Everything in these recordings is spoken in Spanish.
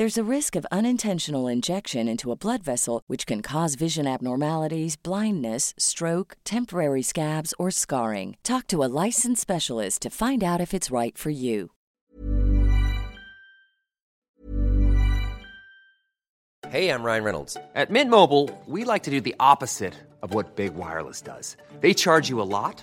There's a risk of unintentional injection into a blood vessel, which can cause vision abnormalities, blindness, stroke, temporary scabs, or scarring. Talk to a licensed specialist to find out if it's right for you. Hey, I'm Ryan Reynolds. At Mint Mobile, we like to do the opposite of what Big Wireless does. They charge you a lot,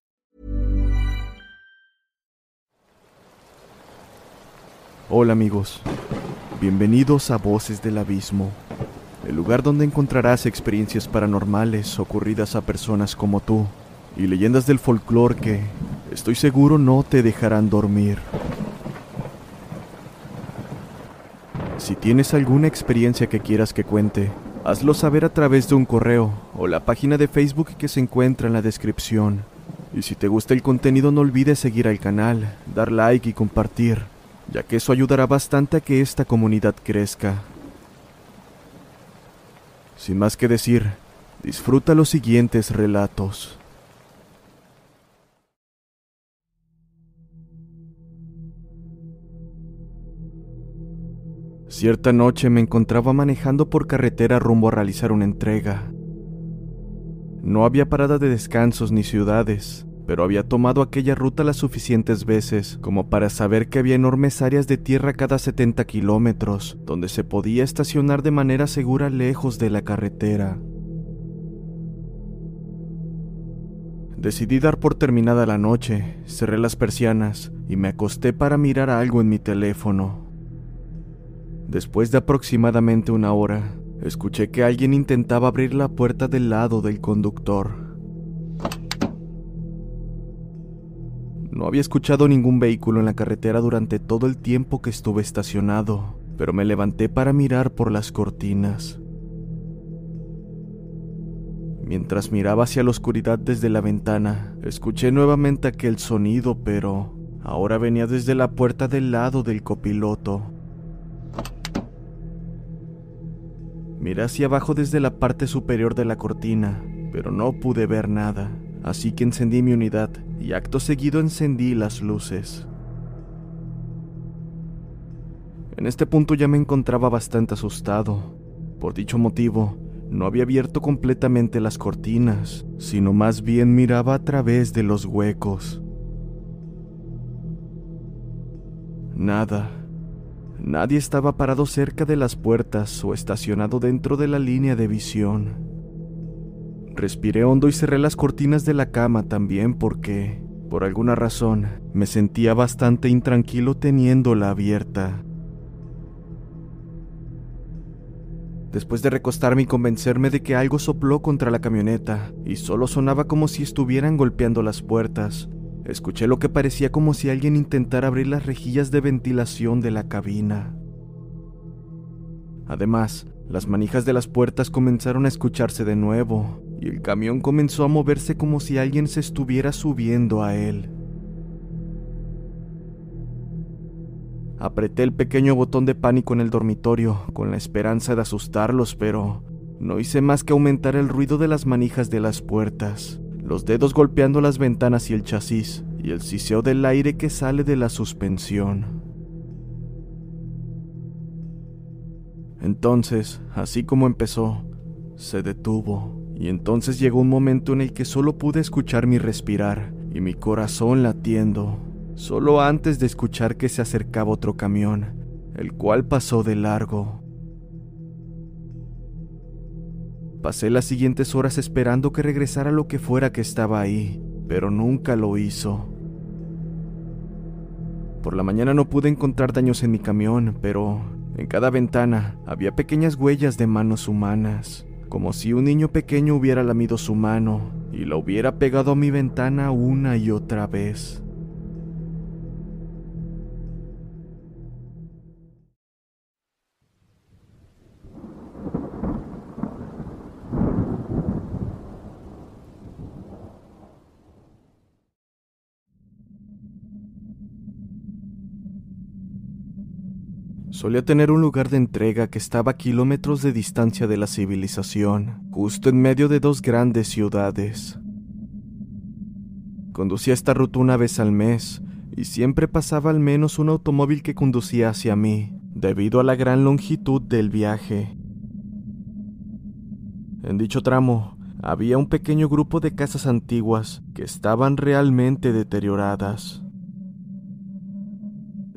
Hola amigos, bienvenidos a Voces del Abismo, el lugar donde encontrarás experiencias paranormales ocurridas a personas como tú y leyendas del folclore que, estoy seguro, no te dejarán dormir. Si tienes alguna experiencia que quieras que cuente, hazlo saber a través de un correo o la página de Facebook que se encuentra en la descripción. Y si te gusta el contenido no olvides seguir al canal, dar like y compartir, ya que eso ayudará bastante a que esta comunidad crezca. Sin más que decir, disfruta los siguientes relatos. Cierta noche me encontraba manejando por carretera rumbo a realizar una entrega. No había parada de descansos ni ciudades, pero había tomado aquella ruta las suficientes veces como para saber que había enormes áreas de tierra cada 70 kilómetros, donde se podía estacionar de manera segura lejos de la carretera. Decidí dar por terminada la noche, cerré las persianas y me acosté para mirar algo en mi teléfono. Después de aproximadamente una hora, escuché que alguien intentaba abrir la puerta del lado del conductor. No había escuchado ningún vehículo en la carretera durante todo el tiempo que estuve estacionado, pero me levanté para mirar por las cortinas. Mientras miraba hacia la oscuridad desde la ventana, escuché nuevamente aquel sonido, pero ahora venía desde la puerta del lado del copiloto. Miré hacia abajo desde la parte superior de la cortina, pero no pude ver nada, así que encendí mi unidad y acto seguido encendí las luces. En este punto ya me encontraba bastante asustado. Por dicho motivo, no había abierto completamente las cortinas, sino más bien miraba a través de los huecos. Nada, Nadie estaba parado cerca de las puertas o estacionado dentro de la línea de visión. Respiré hondo y cerré las cortinas de la cama también porque, por alguna razón, me sentía bastante intranquilo teniéndola abierta. Después de recostarme y convencerme de que algo sopló contra la camioneta y solo sonaba como si estuvieran golpeando las puertas, Escuché lo que parecía como si alguien intentara abrir las rejillas de ventilación de la cabina. Además, las manijas de las puertas comenzaron a escucharse de nuevo, y el camión comenzó a moverse como si alguien se estuviera subiendo a él. Apreté el pequeño botón de pánico en el dormitorio, con la esperanza de asustarlos, pero no hice más que aumentar el ruido de las manijas de las puertas los dedos golpeando las ventanas y el chasis, y el siseo del aire que sale de la suspensión. Entonces, así como empezó, se detuvo, y entonces llegó un momento en el que solo pude escuchar mi respirar y mi corazón latiendo, solo antes de escuchar que se acercaba otro camión, el cual pasó de largo. Pasé las siguientes horas esperando que regresara lo que fuera que estaba ahí, pero nunca lo hizo. Por la mañana no pude encontrar daños en mi camión, pero en cada ventana había pequeñas huellas de manos humanas, como si un niño pequeño hubiera lamido su mano y la hubiera pegado a mi ventana una y otra vez. Solía tener un lugar de entrega que estaba a kilómetros de distancia de la civilización, justo en medio de dos grandes ciudades. Conducía esta ruta una vez al mes y siempre pasaba al menos un automóvil que conducía hacia mí, debido a la gran longitud del viaje. En dicho tramo había un pequeño grupo de casas antiguas que estaban realmente deterioradas.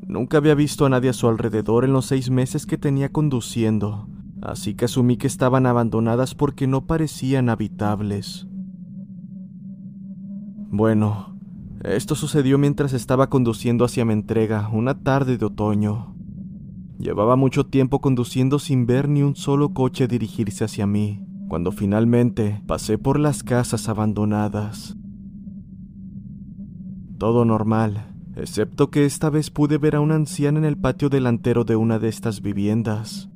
Nunca había visto a nadie a su alrededor en los seis meses que tenía conduciendo, así que asumí que estaban abandonadas porque no parecían habitables. Bueno, esto sucedió mientras estaba conduciendo hacia mi entrega una tarde de otoño. Llevaba mucho tiempo conduciendo sin ver ni un solo coche dirigirse hacia mí, cuando finalmente pasé por las casas abandonadas. Todo normal, excepto que esta vez pude ver a una anciana en el patio delantero de una de estas viviendas.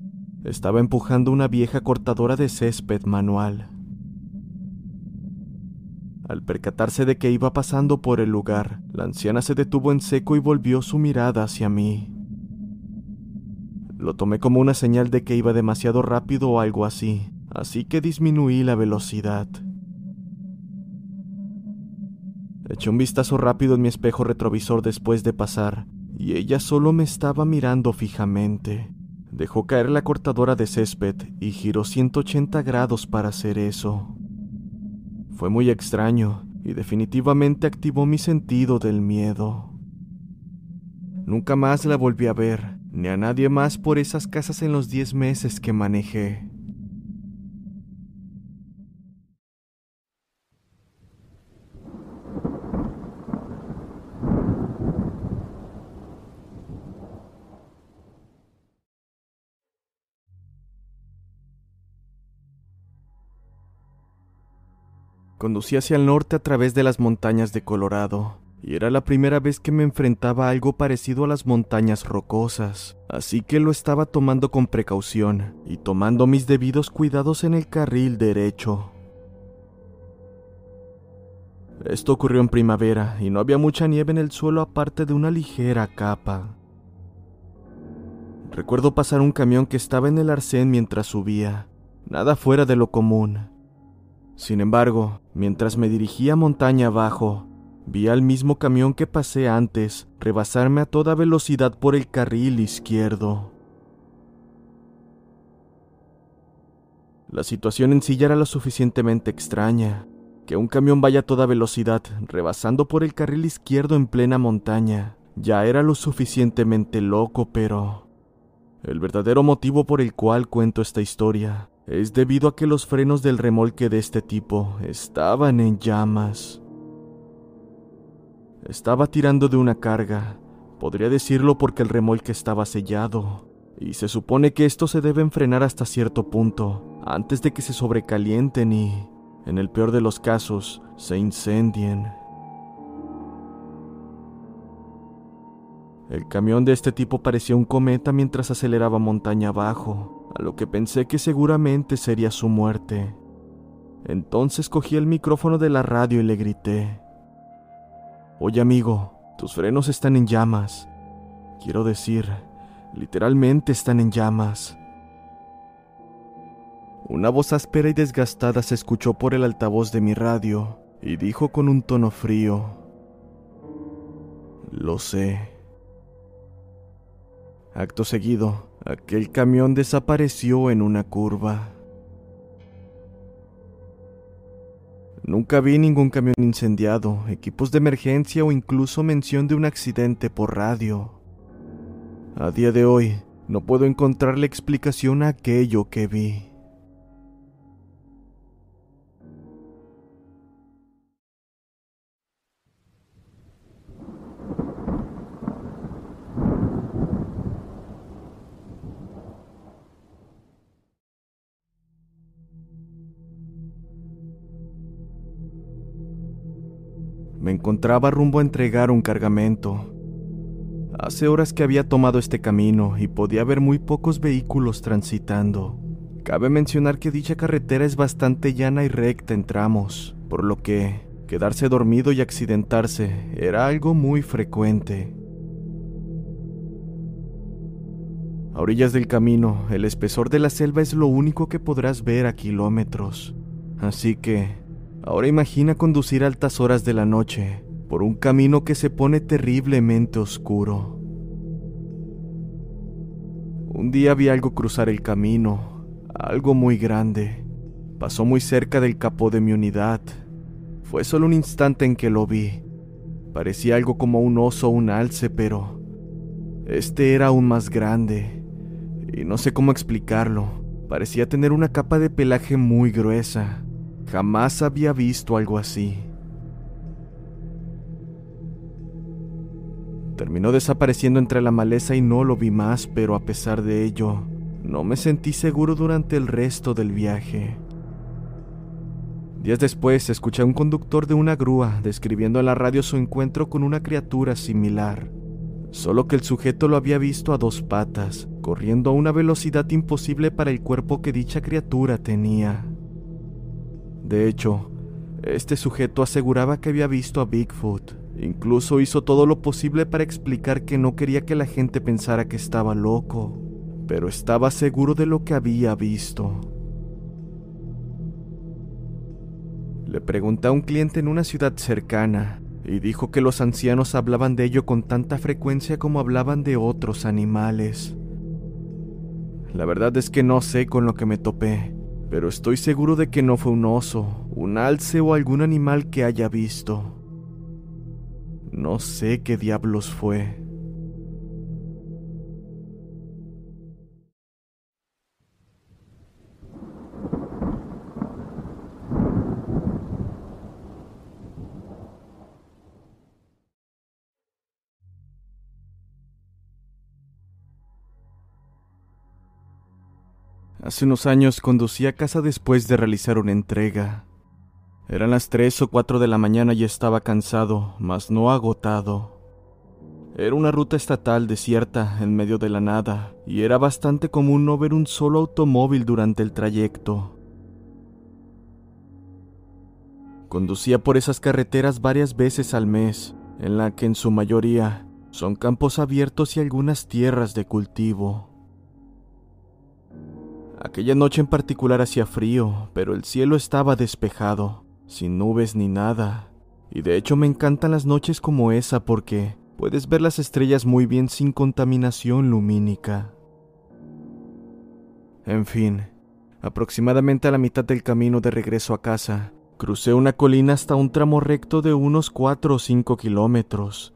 Estaba empujando una vieja cortadora de césped manual. Al percatarse de que iba pasando por el lugar, la anciana se detuvo en seco y volvió su mirada hacia mí. Lo tomé como una señal de que iba demasiado rápido o algo así, así que disminuí la velocidad. Eché un vistazo rápido en mi espejo retrovisor después de pasar, y ella solo me estaba mirando fijamente. Dejó caer la cortadora de césped y giró 180 grados para hacer eso. Fue muy extraño y definitivamente activó mi sentido del miedo. Nunca más la volví a ver, ni a nadie más por esas casas en los 10 meses que manejé. Conducí hacia el norte a través de las montañas de Colorado, y era la primera vez que me enfrentaba a algo parecido a las montañas rocosas, así que lo estaba tomando con precaución y tomando mis debidos cuidados en el carril derecho. Esto ocurrió en primavera y no había mucha nieve en el suelo aparte de una ligera capa. Recuerdo pasar un camión que estaba en el arcén mientras subía, nada fuera de lo común, sin embargo, mientras me dirigía montaña abajo, vi al mismo camión que pasé antes rebasarme a toda velocidad por el carril izquierdo. La situación en sí ya era lo suficientemente extraña. Que un camión vaya a toda velocidad, rebasando por el carril izquierdo en plena montaña, ya era lo suficientemente loco, pero El verdadero motivo por el cual cuento esta historia es debido a que los frenos del remolque de este tipo estaban en llamas. Estaba tirando de una carga, podría decirlo porque el remolque estaba sellado, y se supone que estos se deben frenar hasta cierto punto, antes de que se sobrecalienten y, en el peor de los casos, se incendien. El camión de este tipo parecía un cometa mientras aceleraba montaña abajo, a lo que pensé que seguramente sería su muerte. Entonces cogí el micrófono de la radio y le grité. Oye amigo, tus frenos están en llamas. Quiero decir, literalmente están en llamas. Una voz áspera y desgastada se escuchó por el altavoz de mi radio y dijo con un tono frío, Lo sé. Acto seguido, aquel camión desapareció en una curva. Nunca vi ningún camión incendiado, equipos de emergencia o incluso mención de un accidente por radio. A día de hoy, no puedo encontrarle explicación a aquello que vi. Me encontraba rumbo a entregar un cargamento. Hace horas que había tomado este camino y podía ver muy pocos vehículos transitando. Cabe mencionar que dicha carretera es bastante llana y recta en tramos, por lo que quedarse dormido y accidentarse era algo muy frecuente. A orillas del camino, el espesor de la selva es lo único que podrás ver a kilómetros. Así que Ahora imagina conducir a altas horas de la noche por un camino que se pone terriblemente oscuro. Un día vi algo cruzar el camino, algo muy grande. Pasó muy cerca del capó de mi unidad. Fue solo un instante en que lo vi. Parecía algo como un oso o un alce, pero este era aún más grande. Y no sé cómo explicarlo. Parecía tener una capa de pelaje muy gruesa Jamás había visto algo así. Terminó desapareciendo entre la maleza y no lo vi más, pero a pesar de ello, no me sentí seguro durante el resto del viaje. Días después escuché a un conductor de una grúa describiendo en la radio su encuentro con una criatura similar, solo que el sujeto lo había visto a dos patas, corriendo a una velocidad imposible para el cuerpo que dicha criatura tenía. De hecho, este sujeto aseguraba que había visto a Bigfoot. Incluso hizo todo lo posible para explicar que no quería que la gente pensara que estaba loco, pero estaba seguro de lo que había visto. Le pregunté a un cliente en una ciudad cercana y dijo que los ancianos hablaban de ello con tanta frecuencia como hablaban de otros animales. La verdad es que no sé con lo que me topé, pero estoy seguro de que no fue un oso, un alce o algún animal que haya visto. No sé qué diablos fue. Hace unos años conducí a casa después de realizar una entrega. Eran las 3 o 4 de la mañana y estaba cansado, mas no agotado. Era una ruta estatal desierta en medio de la nada, y era bastante común no ver un solo automóvil durante el trayecto. Conducía por esas carreteras varias veces al mes, en la que en su mayoría son campos abiertos y algunas tierras de cultivo. Aquella noche en particular hacía frío, pero el cielo estaba despejado, sin nubes ni nada. Y de hecho me encantan las noches como esa porque puedes ver las estrellas muy bien sin contaminación lumínica. En fin, aproximadamente a la mitad del camino de regreso a casa, crucé una colina hasta un tramo recto de unos 4 o 5 kilómetros,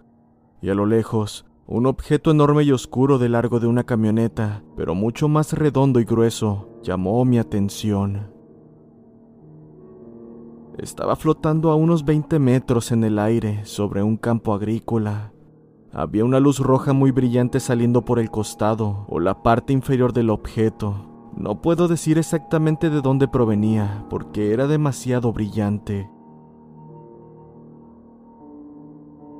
y a lo lejos Un objeto enorme y oscuro de largo de una camioneta, pero mucho más redondo y grueso, llamó mi atención. Estaba flotando a unos 20 metros en el aire sobre un campo agrícola. Había una luz roja muy brillante saliendo por el costado o la parte inferior del objeto. No puedo decir exactamente de dónde provenía, porque era demasiado brillante.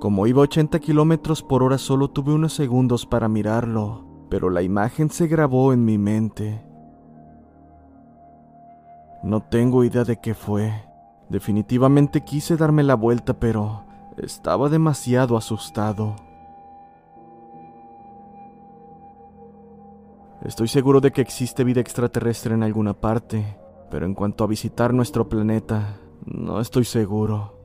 Como iba a 80 kilómetros por hora, solo tuve unos segundos para mirarlo, pero la imagen se grabó en mi mente. No tengo idea de qué fue. Definitivamente quise darme la vuelta, pero estaba demasiado asustado. Estoy seguro de que existe vida extraterrestre en alguna parte, pero en cuanto a visitar nuestro planeta, no estoy seguro.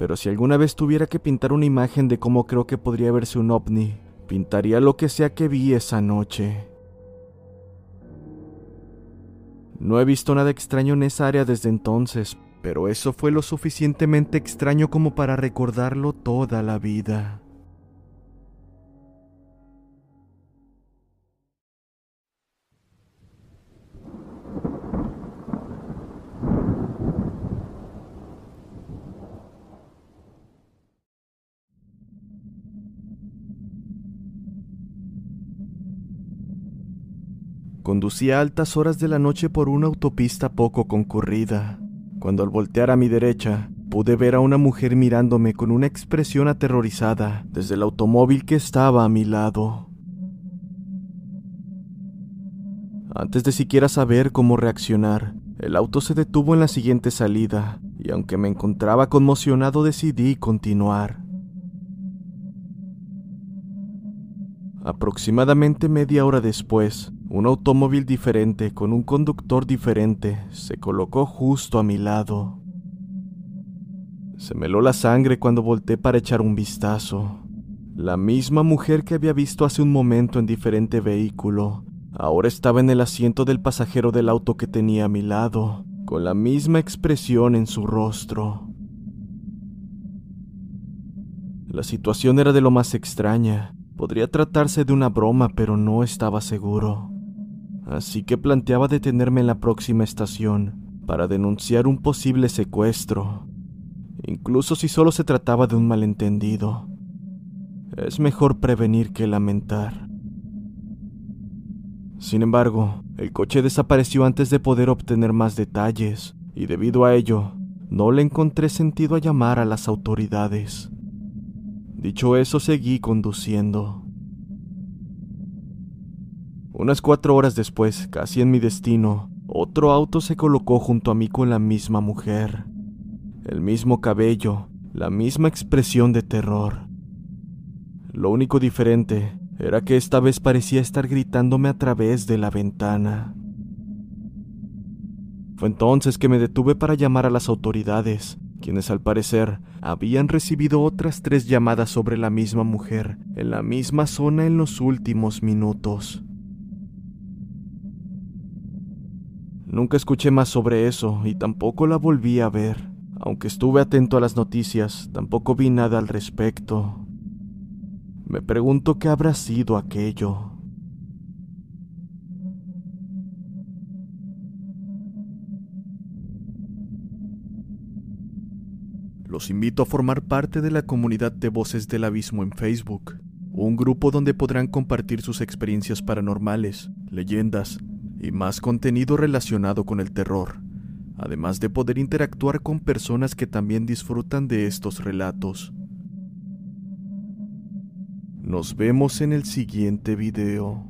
Pero si alguna vez tuviera que pintar una imagen de cómo creo que podría verse un ovni, pintaría lo que sea que vi esa noche. No he visto nada extraño en esa área desde entonces, pero eso fue lo suficientemente extraño como para recordarlo toda la vida. Conducía a altas horas de la noche por una autopista poco concurrida, cuando al voltear a mi derecha pude ver a una mujer mirándome con una expresión aterrorizada desde el automóvil que estaba a mi lado. Antes de siquiera saber cómo reaccionar, el auto se detuvo en la siguiente salida, y aunque me encontraba conmocionado decidí continuar. Aproximadamente media hora después, un automóvil diferente con un conductor diferente se colocó justo a mi lado. Se me la sangre cuando volteé para echar un vistazo. La misma mujer que había visto hace un momento en diferente vehículo, ahora estaba en el asiento del pasajero del auto que tenía a mi lado, con la misma expresión en su rostro. La situación era de lo más extraña. Podría tratarse de una broma, pero no estaba seguro así que planteaba detenerme en la próxima estación para denunciar un posible secuestro, incluso si solo se trataba de un malentendido. Es mejor prevenir que lamentar. Sin embargo, el coche desapareció antes de poder obtener más detalles, y debido a ello, no le encontré sentido a llamar a las autoridades. Dicho eso, seguí conduciendo. Unas cuatro horas después, casi en mi destino, otro auto se colocó junto a mí con la misma mujer. El mismo cabello, la misma expresión de terror. Lo único diferente era que esta vez parecía estar gritándome a través de la ventana. Fue entonces que me detuve para llamar a las autoridades, quienes al parecer habían recibido otras tres llamadas sobre la misma mujer en la misma zona en los últimos minutos. Nunca escuché más sobre eso y tampoco la volví a ver. Aunque estuve atento a las noticias, tampoco vi nada al respecto. Me pregunto qué habrá sido aquello. Los invito a formar parte de la comunidad de Voces del Abismo en Facebook, un grupo donde podrán compartir sus experiencias paranormales, leyendas, y más contenido relacionado con el terror, además de poder interactuar con personas que también disfrutan de estos relatos. Nos vemos en el siguiente video.